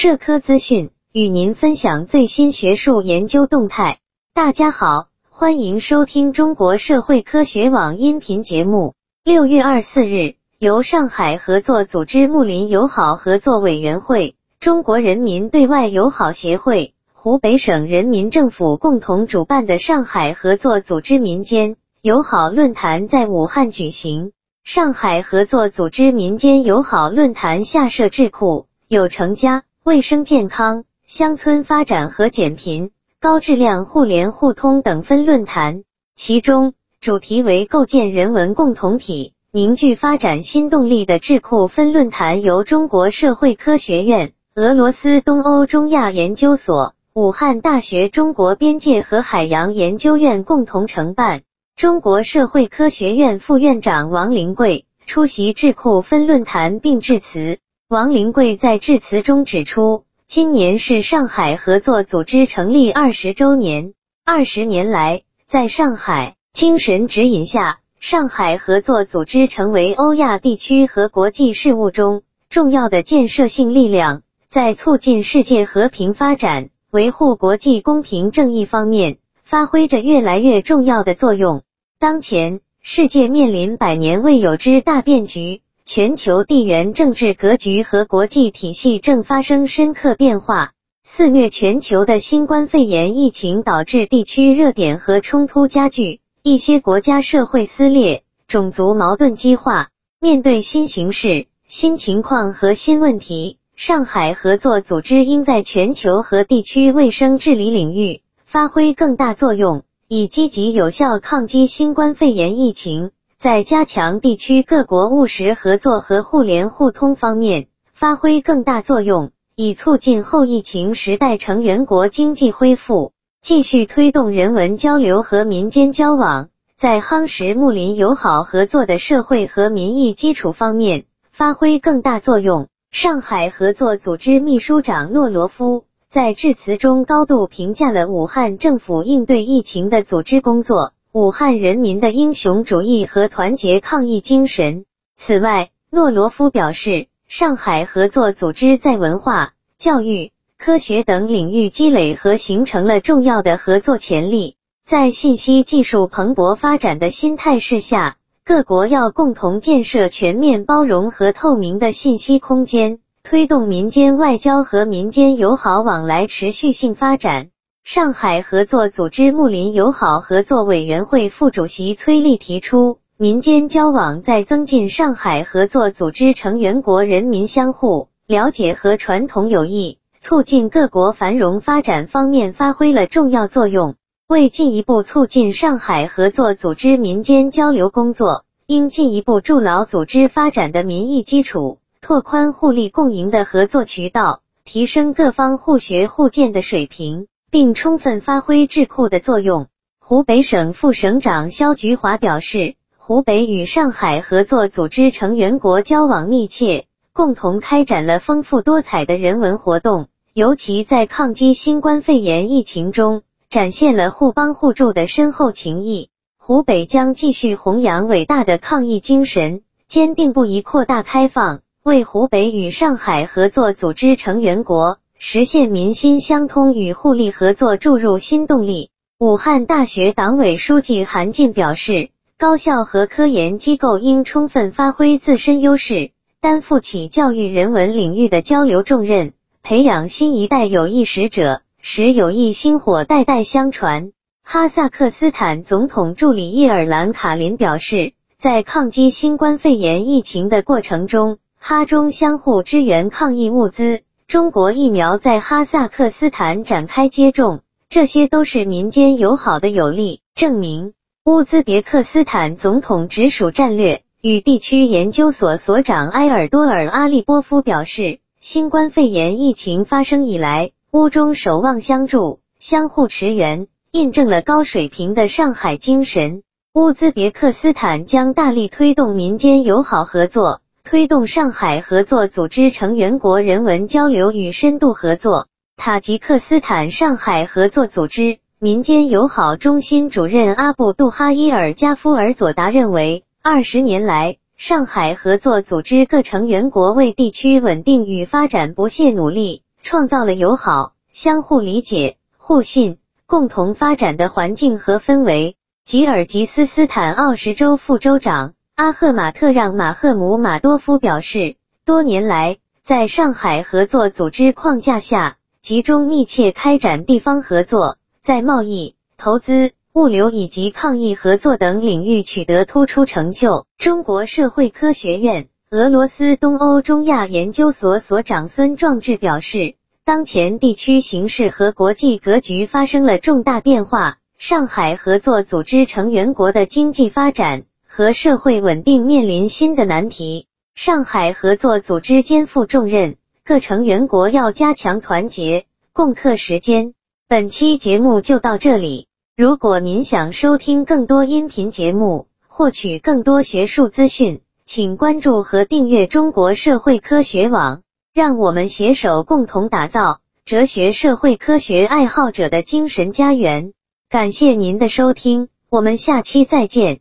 社科资讯与您分享最新学术研究动态。大家好，欢迎收听中国社会科学网音频节目。六月二十四日，由上海合作组织睦邻友好合作委员会、中国人民对外友好协会、湖北省人民政府共同主办的上海合作组织民间友好论坛在武汉举行。上海合作组织民间友好论坛下设智库，有成家、卫生健康、乡村发展和减贫、高质量互联互通等分论坛。其中，主题为构建人文共同体、凝聚发展新动力的智库分论坛由中国社会科学院、俄罗斯东欧中亚研究所、武汉大学中国边界和海洋研究院共同承办。中国社会科学院副院长王林桂出席智库分论坛并致辞。王灵贵在致辞中指出，今年是上海合作组织成立二十周年。二十年来，在上海精神指引下，上海合作组织成为欧亚地区和国际事务中重要的建设性力量，在促进世界和平发展、维护国际公平正义方面发挥着越来越重要的作用。当前，世界面临百年未有之大变局，全球地缘政治格局和国际体系正发生深刻变化。肆虐全球的新冠肺炎疫情导致地区热点和冲突加剧，一些国家社会撕裂，种族矛盾激化。面对新形势、新情况和新问题，上海合作组织应在全球和地区卫生治理领域发挥更大作用。以积极有效抗击新冠肺炎疫情，在加强地区各国务实合作和互联互通方面发挥更大作用，以促进后疫情时代成员国经济恢复；继续推动人文交流和民间交往，在夯实睦邻友好合作的社会和民意基础方面发挥更大作用。上海合作组织秘书长诺罗夫。在致辞中，高度评价了武汉政府应对疫情的组织工作、武汉人民的英雄主义和团结抗疫精神。此外，诺罗夫表示，上海合作组织在文化、教育、科学等领域积累和形成了重要的合作潜力。在信息技术蓬勃发展的新态势下，各国要共同建设全面包容和透明的信息空间。推动民间外交和民间友好往来持续性发展。上海合作组织睦邻友好合作委员会副主席崔丽提出，民间交往在增进上海合作组织成员国人民相互了解和传统友谊、促进各国繁荣发展方面发挥了重要作用。为进一步促进上海合作组织民间交流工作，应进一步筑牢组织发展的民意基础。拓宽互利共赢的合作渠道，提升各方互学互鉴的水平，并充分发挥智库的作用。湖北省副省长肖菊华表示，湖北与上海合作组织成员国交往密切，共同开展了丰富多彩的人文活动，尤其在抗击新冠肺炎疫情中，展现了互帮互助的深厚情谊。湖北将继续弘扬伟大的抗疫精神，坚定不移扩大开放。为湖北与上海合作组织成员国实现民心相通与互利合作注入新动力。武汉大学党委书记韩进表示，高校和科研机构应充分发挥自身优势，担负起教育人文领域的交流重任，培养新一代有益使者，使友谊薪火代代相传。哈萨克斯坦总统助理叶尔兰卡林表示，在抗击新冠肺炎疫情的过程中，哈中相互支援抗疫物资，中国疫苗在哈萨克斯坦展开接种，这些都是民间友好的有力证明。乌兹别克斯坦总统直属战略与地区研究所所长埃尔多尔阿利波夫表示，新冠肺炎疫情发生以来，乌中守望相助、相互驰援，印证了高水平的上海精神。乌兹别克斯坦将大力推动民间友好合作。推动上海合作组织成员国人文交流与深度合作。塔吉克斯坦上海合作组织民间友好中心主任阿布杜哈伊尔加夫尔佐达认为，二十年来，上海合作组织各成员国为地区稳定与发展不懈努力，创造了友好、相互理解、互信、共同发展的环境和氛围。吉尔吉斯斯坦奥什州副州长阿赫马特让马赫姆马多夫表示，多年来，在上海合作组织框架下，集中密切开展地方合作，在贸易、投资。物流以及抗疫合作等领域取得突出成就。中国社会科学院俄罗斯东欧中亚研究所所长孙壮志表示，当前地区形势和国际格局发生了重大变化，上海合作组织成员国的经济发展和社会稳定面临新的难题，上海合作组织肩负重任，各成员国要加强团结，共克时艰。本期节目就到这里。如果您想收听更多音频节目，获取更多学术资讯，请关注和订阅中国社会科学网。让我们携手共同打造哲学社会科学爱好者的精神家园。感谢您的收听，我们下期再见。